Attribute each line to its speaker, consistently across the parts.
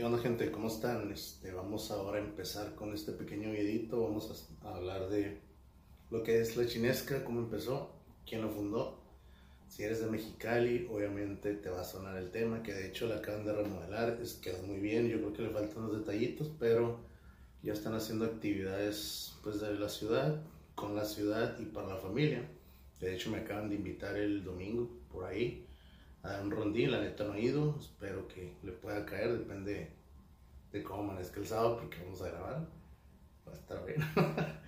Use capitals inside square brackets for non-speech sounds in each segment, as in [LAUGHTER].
Speaker 1: ¿Qué onda gente? ¿Cómo están? Este, vamos ahora a empezar con este pequeño videito. Vamos a, hablar de lo que es la chinesca, cómo empezó, quién lo fundó. Si eres de Mexicali, obviamente te va a sonar el tema, que de hecho la acaban de remodelar, es, quedó muy bien, yo creo que le faltan unos detallitos, pero ya están haciendo actividades pues de la ciudad, con la ciudad y para la familia. De hecho me acaban de invitar el domingo por ahí a dar un rondín, la neta no he ido, espero que le pueda caer, depende de cómo amanezca el sábado porque vamos a grabar, va a estar bien. [LAUGHS]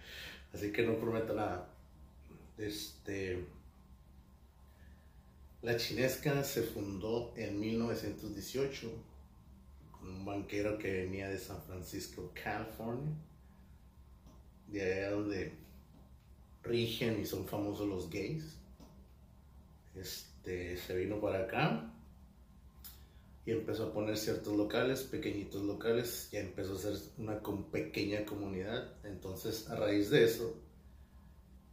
Speaker 1: Así que no prometo nada. Este, la chinesca se fundó en 1918 con un banquero que venía de San Francisco, California, de allá donde rigen y son famosos los gays. Este, se vino para acá y empezó a poner ciertos locales, pequeñitos locales, ya empezó a ser una pequeña comunidad. Entonces, a raíz de eso,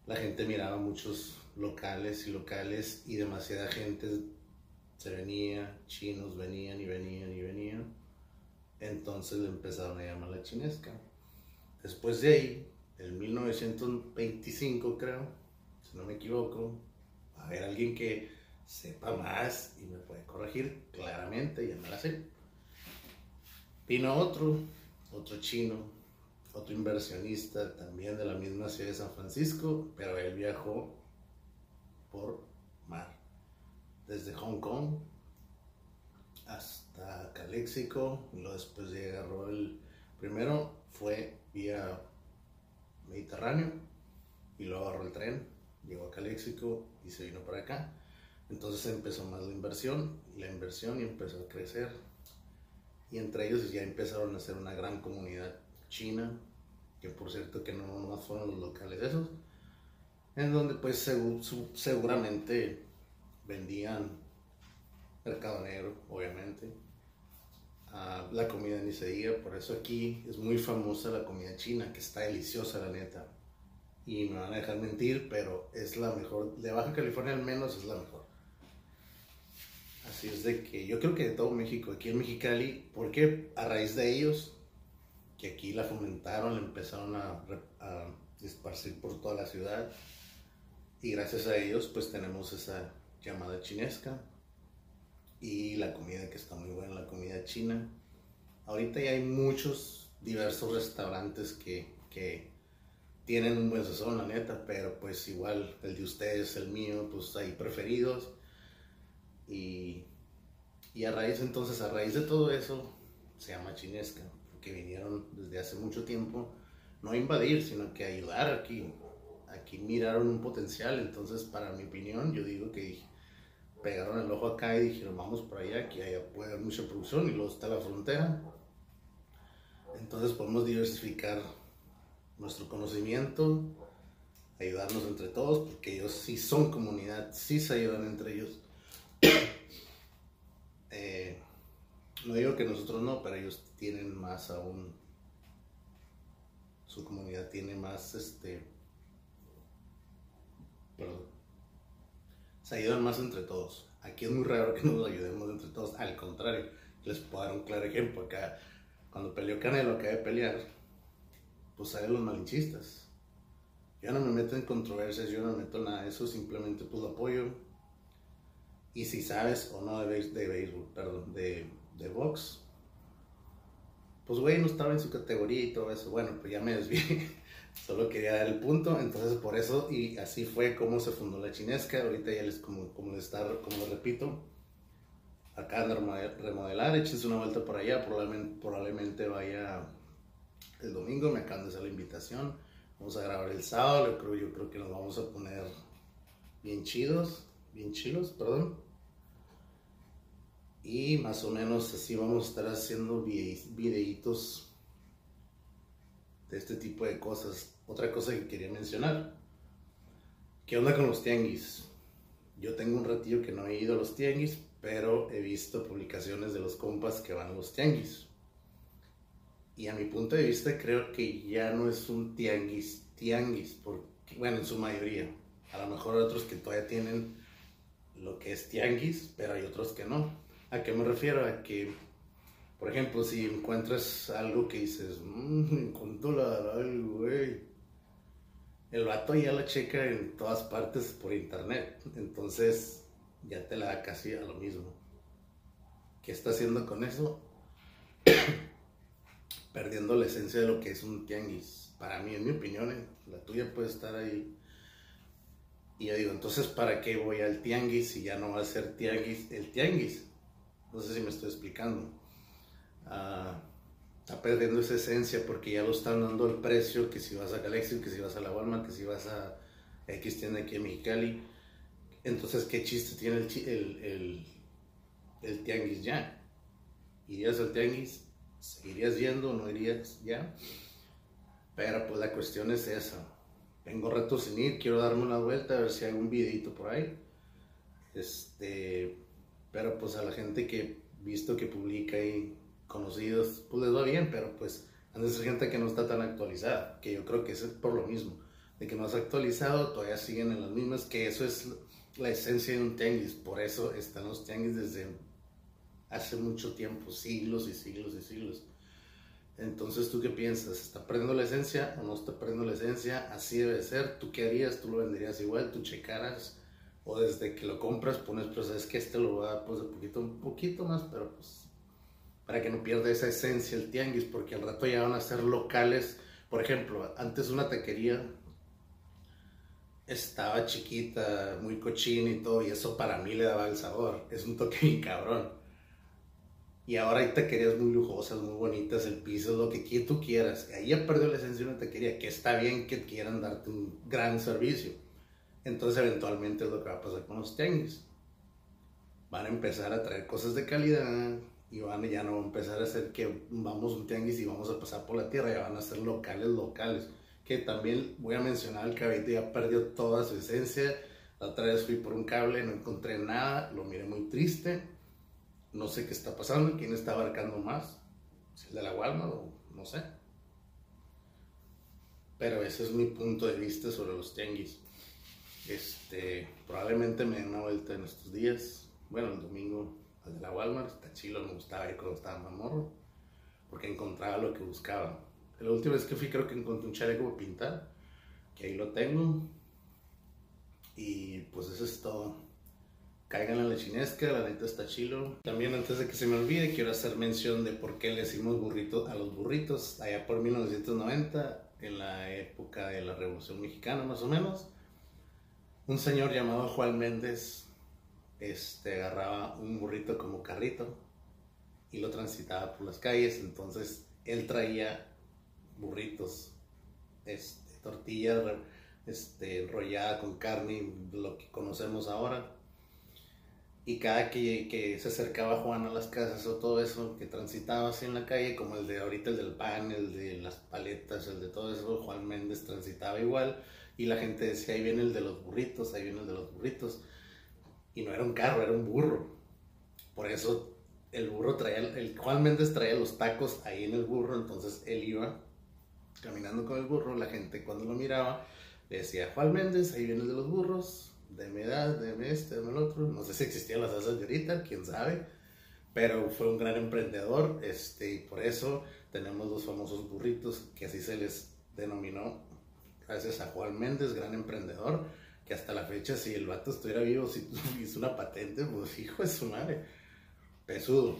Speaker 1: la gente miraba muchos locales y locales y demasiada gente se venía, chinos venían y venían y venían. Entonces le empezaron a llamar la chinesca. Después de ahí, en 1925 creo, si no me equivoco, a haber alguien que sepa más y me puede corregir claramente, ya me la sé. Vino otro, otro chino, otro inversionista también de la misma ciudad de San Francisco, pero él viajó por mar, desde Hong Kong hasta Calexico, y luego después agarró el primero fue vía Mediterráneo y luego agarró el tren, llegó a Calexico y se vino para acá. Entonces empezó más la inversión, la inversión y empezó a crecer. Y entre ellos ya empezaron a hacer una gran comunidad china, que por cierto que no más fueron los locales esos, en donde pues seguramente vendían mercado negro, obviamente. Ah, la comida ni se diga, por eso aquí es muy famosa la comida china, que está deliciosa la neta. Y me van a dejar mentir, pero es la mejor, de Baja California al menos es la mejor. Así es de que yo creo que de todo México, aquí en Mexicali, porque a raíz de ellos, que aquí la fomentaron, la empezaron a, a esparcir por toda la ciudad, y gracias a ellos pues tenemos esa llamada chinesca y la comida que está muy buena, la comida china. Ahorita ya hay muchos diversos restaurantes que, que tienen un buen sazón, la neta, pero pues igual el de ustedes, el mío, pues hay preferidos. Y, a raíz entonces, a raíz de todo eso, se llama chinesca, porque vinieron desde hace mucho tiempo, no a invadir, sino que a ayudar aquí. Aquí miraron un potencial, entonces para mi opinión, yo digo que pegaron el ojo acá y dijeron, vamos por allá, que allá puede haber mucha producción y luego está la frontera. Entonces podemos diversificar nuestro conocimiento, ayudarnos entre todos, porque ellos sí son comunidad, sí se ayudan entre ellos. [COUGHS] Eh, no digo que nosotros no, pero ellos tienen más aún, su comunidad tiene más, este, perdón, se ayudan más entre todos. Aquí es muy raro que nos ayudemos entre todos, al contrario, les puedo dar un claro ejemplo acá. Cuando peleó Canelo, acaba de pelear, pues salen los malinchistas. Yo no me meto en controversias, yo no me meto nada eso, simplemente pues apoyo y si sabes o no de, de béisbol, perdón, de, de box, pues güey, no estaba en su categoría y todo eso. Bueno, pues ya me desvié. [LAUGHS] Solo quería dar el punto, entonces por eso, y así fue como se fundó la chinesca. Ahorita ya les, como, como les, está, como les repito, acaban de remodelar, échense una vuelta por allá, probablemente, probablemente vaya el domingo, me acaban de hacer la invitación. Vamos a grabar el sábado, yo creo, yo creo que nos vamos a poner bien chidos, bien chilos, perdón. Y más o menos así vamos a estar haciendo videitos de este tipo de cosas. Otra cosa que quería mencionar. ¿Qué onda con los tianguis? Yo tengo un ratillo que no he ido a los tianguis, pero he visto publicaciones de los compas que van a los tianguis. Y a mi punto de vista creo que ya no es un tianguis, tianguis, porque, bueno, en su mayoría. A lo mejor hay otros que todavía tienen lo que es tianguis, pero hay otros que no. ¿A qué me refiero? A que Por ejemplo, si encuentras algo que dices, mmm, encontró la algo, güey. El vato ya la checa en todas partes por internet. Entonces ya te la da casi a lo mismo. ¿Qué está haciendo con eso? [COUGHS] Perdiendo la esencia de lo que es un tianguis. Para mí, en mi opinión, eh, la tuya puede estar ahí. Y yo digo, entonces, ¿para qué voy al tianguis si ya no va a ser tianguis el tianguis? No sé si me estoy explicando. Ah, está perdiendo esa esencia porque ya lo están dando el precio que si vas a Galaxy, que si vas a la Walmart, que si vas a X tienda aquí en Mexicali. Entonces, ¿qué chiste tiene el, el, el, tianguis ya? ¿Irías al tianguis? ¿Seguirías yendo no irías ya? Pero pues la cuestión es esa. Tengo rato sin ir, quiero darme una vuelta a ver si hay un videito por ahí. Este, pero pues a la gente que visto que publica y conocidos, pues les va bien, pero pues han de ser gente que no está tan actualizada, que yo creo que es por lo mismo, de que no has actualizado, todavía siguen en las mismas, que eso es la esencia de un tianguis, por eso están los tianguis desde hace mucho tiempo, siglos y siglos y siglos. Entonces, ¿tú qué piensas? ¿Está perdiendo la esencia o no está perdiendo la esencia? Así debe ser. ¿Tú qué harías? ¿Tú lo venderías igual? ¿Tú checaras? O desde que lo compras pones, pues es que este lo va a dar pues, un poquito, un poquito más, pero pues para que no pierda esa esencia el tianguis, porque al rato ya van a ser locales. Por ejemplo, antes una taquería estaba chiquita, muy cochina y todo, y eso para mí le daba el sabor. Es un toque bien cabrón. Y ahora hay taquerías muy lujosas, muy bonitas, el piso, lo que tú quieras. Ahí ya perdió la esencia de una taquería, que está bien que quieran darte un gran servicio. Entonces eventualmente es lo que va a pasar con los tianguis. Van a empezar a traer cosas de calidad, y van ya no van a empezar a hacer que vamos un tianguis y vamos a pasar por la tierra, ya van a ser locales, locales. Que también voy a mencionar, el caballito ya perdió toda su esencia. La otra vez fui por un cable, no encontré nada, lo miré muy triste. No sé qué está pasando, quién está abarcando más, si el de la Walmart o no sé. Pero ese es mi punto de vista sobre los tianguis. Este, probablemente me den una vuelta en estos días. Bueno, el domingo de la Walmart, está chilo, me gustaba ir cuando estaba más morro, porque encontraba lo que buscaba. La última vez que fui creo que encontré un chaleco para pintar, que ahí lo tengo. Y pues eso es todo. Caigan en la chinesca, la neta está chilo. También antes de que se me olvide, quiero hacer mención de por qué le decimos burrito a los burritos. Allá por 1990, en la época de la Revolución Mexicana más o menos, un señor llamado Juan Méndez este, agarraba un burrito como carrito y lo transitaba por las calles. Entonces él traía burritos, este, tortilla este, enrollada con carne, lo que conocemos ahora. Y cada que, que, se acercaba Juan a las casas o todo eso, que transitaba así en la calle, como el de ahorita, el del pan, el de las paletas, el de todo eso, Juan Méndez transitaba igual. Y la gente decía, ahí viene el de los burritos, ahí viene el de los burritos y no era un carro, era un burro. Por eso el burro traía, el Juan Méndez traía los tacos ahí en el burro, entonces él iba caminando con el burro, la gente cuando lo miraba le decía, Juan Méndez, ahí viene el de los burros, mi edad, deme este, deme el otro, no sé si existían las asas de ahorita, quién sabe, pero fue un gran emprendedor, este, y por eso tenemos los famosos burritos, que así se les denominó, gracias a Juan Méndez, gran emprendedor, que hasta la fecha, si el vato estuviera vivo, si [LAUGHS] hizo una patente, pues hijo de su madre, pesudo.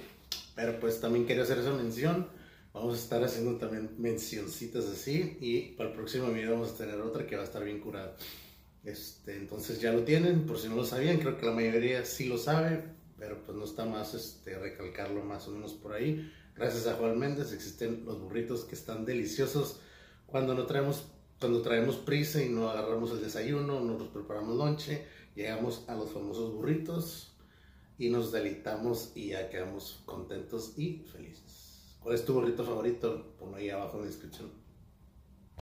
Speaker 1: Pero pues también quería hacer esa mención. Vamos a estar haciendo también mencioncitas así y para el próximo video vamos a tener otra que va a estar bien curada. Este, entonces ya lo tienen, por si no lo sabían, creo que la mayoría sí lo sabe, pero pues no está más este, recalcarlo más o menos por ahí. Gracias a Juan Méndez existen los burritos que están deliciosos cuando no traemos cuando traemos prisa y no agarramos el desayuno, no nos preparamos lonche, llegamos a los famosos burritos y nos deleitamos y ya quedamos contentos y felices. ¿Cuál es tu burrito favorito? Ponlo ahí abajo en la descripción.